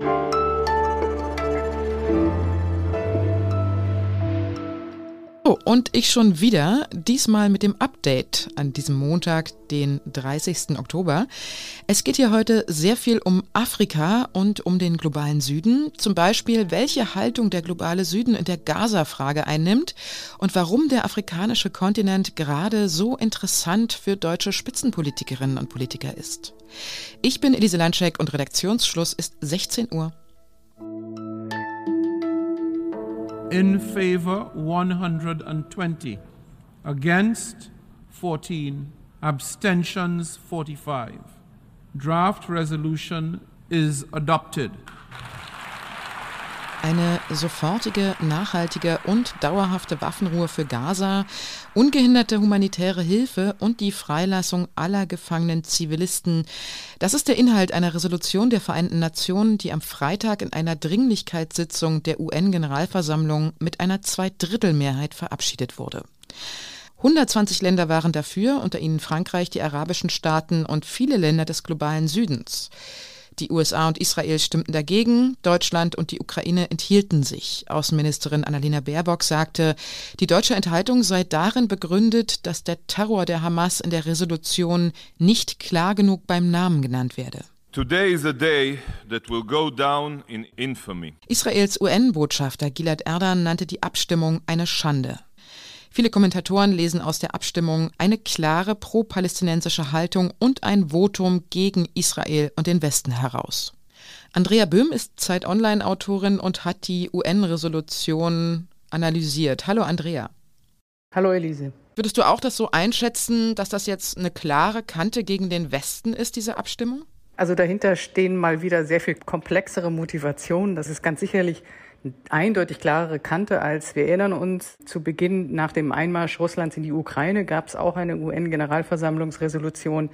Thank you. Und ich schon wieder, diesmal mit dem Update an diesem Montag, den 30. Oktober. Es geht hier heute sehr viel um Afrika und um den globalen Süden. Zum Beispiel, welche Haltung der globale Süden in der Gaza-Frage einnimmt und warum der afrikanische Kontinent gerade so interessant für deutsche Spitzenpolitikerinnen und Politiker ist. Ich bin Elise Landschek und Redaktionsschluss ist 16 Uhr. In favor 120. Against 14. Abstentions 45. Draft resolution is adopted. Eine sofortige, nachhaltige und dauerhafte Waffenruhe für Gaza, ungehinderte humanitäre Hilfe und die Freilassung aller gefangenen Zivilisten. Das ist der Inhalt einer Resolution der Vereinten Nationen, die am Freitag in einer Dringlichkeitssitzung der UN-Generalversammlung mit einer Zweidrittelmehrheit verabschiedet wurde. 120 Länder waren dafür, unter ihnen Frankreich, die arabischen Staaten und viele Länder des globalen Südens. Die USA und Israel stimmten dagegen, Deutschland und die Ukraine enthielten sich. Außenministerin Annalena Baerbock sagte, die deutsche Enthaltung sei darin begründet, dass der Terror der Hamas in der Resolution nicht klar genug beim Namen genannt werde. Israels UN-Botschafter Gilad Erdan nannte die Abstimmung eine Schande. Viele Kommentatoren lesen aus der Abstimmung eine klare pro-palästinensische Haltung und ein Votum gegen Israel und den Westen heraus. Andrea Böhm ist Zeit Online-Autorin und hat die UN-Resolution analysiert. Hallo Andrea. Hallo Elise. Würdest du auch das so einschätzen, dass das jetzt eine klare Kante gegen den Westen ist, diese Abstimmung? Also dahinter stehen mal wieder sehr viel komplexere Motivationen. Das ist ganz sicherlich eindeutig klarere Kante als wir erinnern uns, zu Beginn nach dem Einmarsch Russlands in die Ukraine gab es auch eine UN-Generalversammlungsresolution.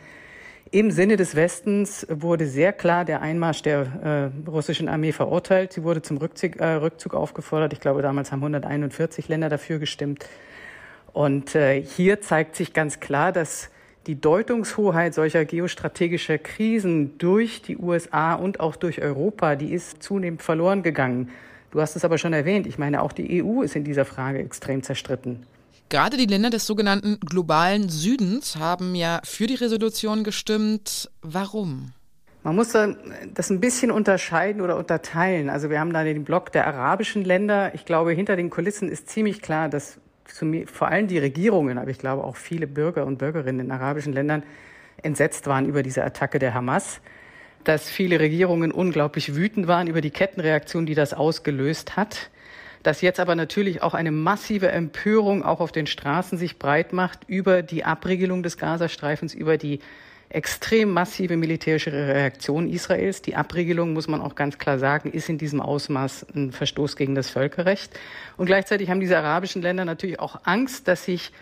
Im Sinne des Westens wurde sehr klar der Einmarsch der äh, russischen Armee verurteilt. Sie wurde zum Rückzug, äh, Rückzug aufgefordert. Ich glaube, damals haben 141 Länder dafür gestimmt. Und äh, hier zeigt sich ganz klar, dass die Deutungshoheit solcher geostrategischer Krisen durch die USA und auch durch Europa, die ist zunehmend verloren gegangen. Du hast es aber schon erwähnt. Ich meine, auch die EU ist in dieser Frage extrem zerstritten. Gerade die Länder des sogenannten globalen Südens haben ja für die Resolution gestimmt. Warum? Man muss das ein bisschen unterscheiden oder unterteilen. Also wir haben da den Block der arabischen Länder. Ich glaube, hinter den Kulissen ist ziemlich klar, dass vor allem die Regierungen, aber ich glaube auch viele Bürger und Bürgerinnen in arabischen Ländern entsetzt waren über diese Attacke der Hamas dass viele Regierungen unglaublich wütend waren über die Kettenreaktion, die das ausgelöst hat. Dass jetzt aber natürlich auch eine massive Empörung auch auf den Straßen sich breit macht über die Abriegelung des Gazastreifens, über die extrem massive militärische Reaktion Israels. Die Abriegelung, muss man auch ganz klar sagen, ist in diesem Ausmaß ein Verstoß gegen das Völkerrecht. Und gleichzeitig haben diese arabischen Länder natürlich auch Angst, dass sich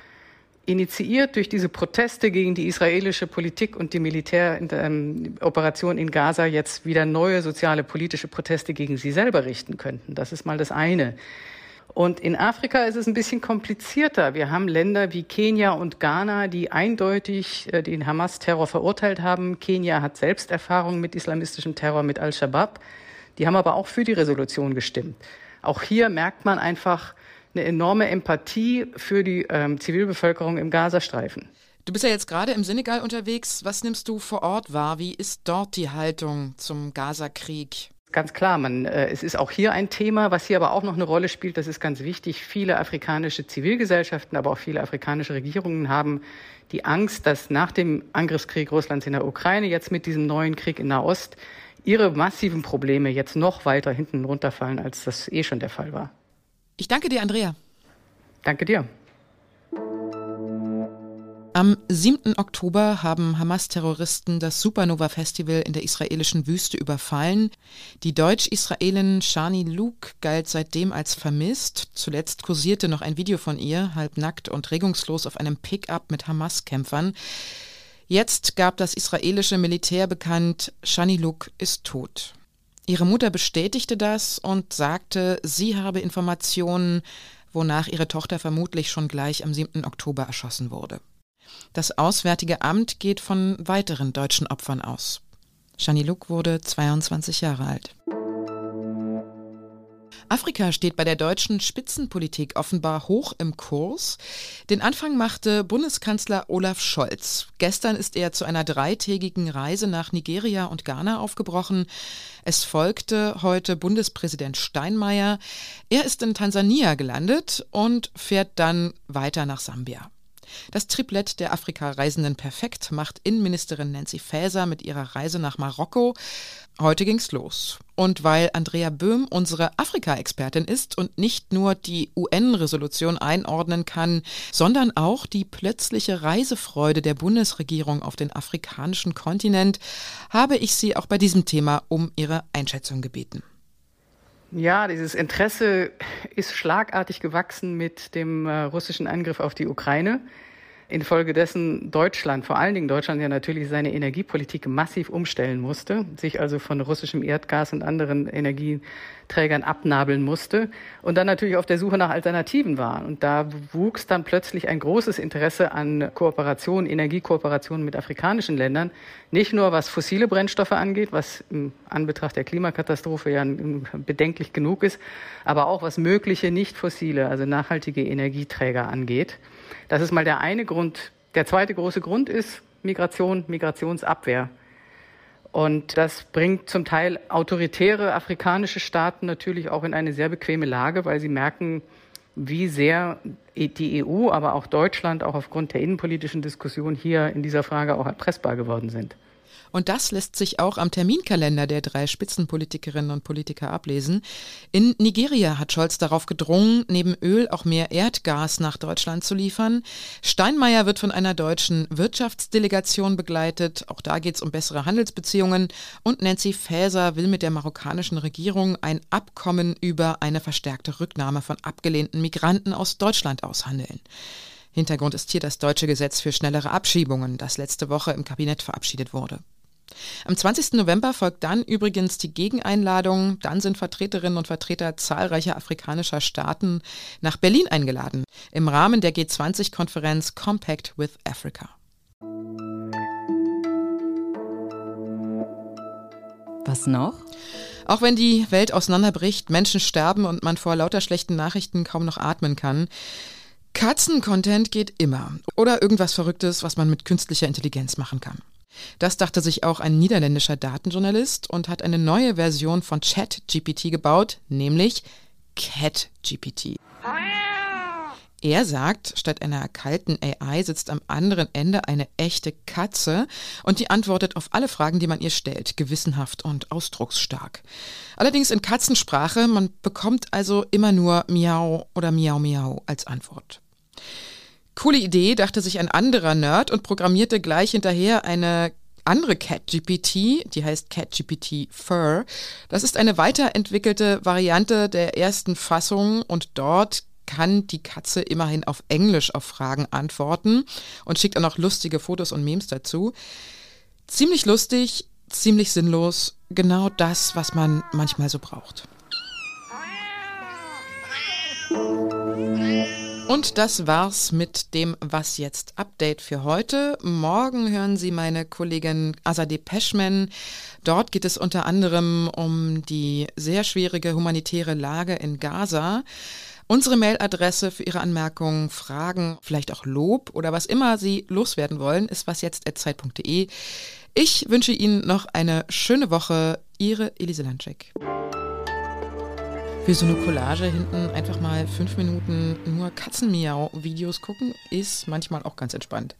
initiiert durch diese Proteste gegen die israelische Politik und die Militäroperation in Gaza jetzt wieder neue soziale politische Proteste gegen sie selber richten könnten. Das ist mal das eine. Und in Afrika ist es ein bisschen komplizierter. Wir haben Länder wie Kenia und Ghana, die eindeutig äh, den Hamas-Terror verurteilt haben. Kenia hat selbst Erfahrungen mit islamistischem Terror, mit Al-Shabaab. Die haben aber auch für die Resolution gestimmt. Auch hier merkt man einfach, eine enorme Empathie für die ähm, Zivilbevölkerung im Gazastreifen. Du bist ja jetzt gerade im Senegal unterwegs. Was nimmst du vor Ort wahr? Wie ist dort die Haltung zum Gazakrieg? Ganz klar, man, äh, es ist auch hier ein Thema, was hier aber auch noch eine Rolle spielt. Das ist ganz wichtig. Viele afrikanische Zivilgesellschaften, aber auch viele afrikanische Regierungen haben die Angst, dass nach dem Angriffskrieg Russlands in der Ukraine, jetzt mit diesem neuen Krieg in Nahost, ihre massiven Probleme jetzt noch weiter hinten runterfallen, als das eh schon der Fall war. Ich danke dir, Andrea. Danke dir. Am 7. Oktober haben Hamas-Terroristen das Supernova-Festival in der israelischen Wüste überfallen. Die Deutsch-Israelin Shani Luke galt seitdem als vermisst. Zuletzt kursierte noch ein Video von ihr, halbnackt und regungslos auf einem Pickup mit Hamas-Kämpfern. Jetzt gab das israelische Militär bekannt, Shani Luke ist tot. Ihre Mutter bestätigte das und sagte, sie habe Informationen, wonach ihre Tochter vermutlich schon gleich am 7. Oktober erschossen wurde. Das Auswärtige Amt geht von weiteren deutschen Opfern aus. Shani Luk wurde 22 Jahre alt. Afrika steht bei der deutschen Spitzenpolitik offenbar hoch im Kurs. Den Anfang machte Bundeskanzler Olaf Scholz. Gestern ist er zu einer dreitägigen Reise nach Nigeria und Ghana aufgebrochen. Es folgte heute Bundespräsident Steinmeier. Er ist in Tansania gelandet und fährt dann weiter nach Sambia. Das Triplett der Afrika-Reisenden perfekt macht Innenministerin Nancy Faeser mit ihrer Reise nach Marokko. Heute ging's los. Und weil Andrea Böhm unsere Afrika-Expertin ist und nicht nur die UN-Resolution einordnen kann, sondern auch die plötzliche Reisefreude der Bundesregierung auf den afrikanischen Kontinent, habe ich sie auch bei diesem Thema um ihre Einschätzung gebeten. Ja, dieses Interesse ist schlagartig gewachsen mit dem äh, russischen Angriff auf die Ukraine infolgedessen Deutschland, vor allen Dingen Deutschland ja natürlich seine Energiepolitik massiv umstellen musste, sich also von russischem Erdgas und anderen Energieträgern abnabeln musste und dann natürlich auf der Suche nach Alternativen war. Und da wuchs dann plötzlich ein großes Interesse an Kooperation, Energiekooperation mit afrikanischen Ländern, nicht nur was fossile Brennstoffe angeht, was im Anbetracht der Klimakatastrophe ja bedenklich genug ist, aber auch was mögliche nicht fossile, also nachhaltige Energieträger angeht. Das ist mal der eine Grund. Der zweite große Grund ist Migration, Migrationsabwehr. Und das bringt zum Teil autoritäre afrikanische Staaten natürlich auch in eine sehr bequeme Lage, weil sie merken, wie sehr die EU, aber auch Deutschland auch aufgrund der innenpolitischen Diskussion hier in dieser Frage auch erpressbar geworden sind. Und das lässt sich auch am Terminkalender der drei Spitzenpolitikerinnen und Politiker ablesen. In Nigeria hat Scholz darauf gedrungen, neben Öl auch mehr Erdgas nach Deutschland zu liefern. Steinmeier wird von einer deutschen Wirtschaftsdelegation begleitet. Auch da geht es um bessere Handelsbeziehungen. Und Nancy Faeser will mit der marokkanischen Regierung ein Abkommen über eine verstärkte Rücknahme von abgelehnten Migranten aus Deutschland aushandeln. Hintergrund ist hier das deutsche Gesetz für schnellere Abschiebungen, das letzte Woche im Kabinett verabschiedet wurde. Am 20. November folgt dann übrigens die Gegeneinladung. Dann sind Vertreterinnen und Vertreter zahlreicher afrikanischer Staaten nach Berlin eingeladen im Rahmen der G20-Konferenz Compact with Africa. Was noch? Auch wenn die Welt auseinanderbricht, Menschen sterben und man vor lauter schlechten Nachrichten kaum noch atmen kann, Katzen-Content geht immer. Oder irgendwas Verrücktes, was man mit künstlicher Intelligenz machen kann. Das dachte sich auch ein niederländischer Datenjournalist und hat eine neue Version von ChatGPT gebaut, nämlich CatGPT. Er sagt, statt einer kalten AI sitzt am anderen Ende eine echte Katze und die antwortet auf alle Fragen, die man ihr stellt, gewissenhaft und ausdrucksstark. Allerdings in Katzensprache, man bekommt also immer nur Miau oder Miau Miau als Antwort. Coole Idee, dachte sich ein anderer Nerd und programmierte gleich hinterher eine andere CatGPT, die heißt CatGPT Fur. Das ist eine weiterentwickelte Variante der ersten Fassung und dort kann die Katze immerhin auf Englisch auf Fragen antworten und schickt auch noch lustige Fotos und Memes dazu. Ziemlich lustig, ziemlich sinnlos, genau das, was man manchmal so braucht. Und das war's mit dem Was jetzt Update für heute. Morgen hören Sie meine Kollegin Azadeh Peschman. Dort geht es unter anderem um die sehr schwierige humanitäre Lage in Gaza. Unsere Mailadresse für Ihre Anmerkungen, Fragen, vielleicht auch Lob oder was immer Sie loswerden wollen, ist wasjetzt.zeit.de. Ich wünsche Ihnen noch eine schöne Woche. Ihre Elise Landcheck. Für so eine Collage hinten einfach mal fünf Minuten nur Katzenmiau-Videos gucken, ist manchmal auch ganz entspannt.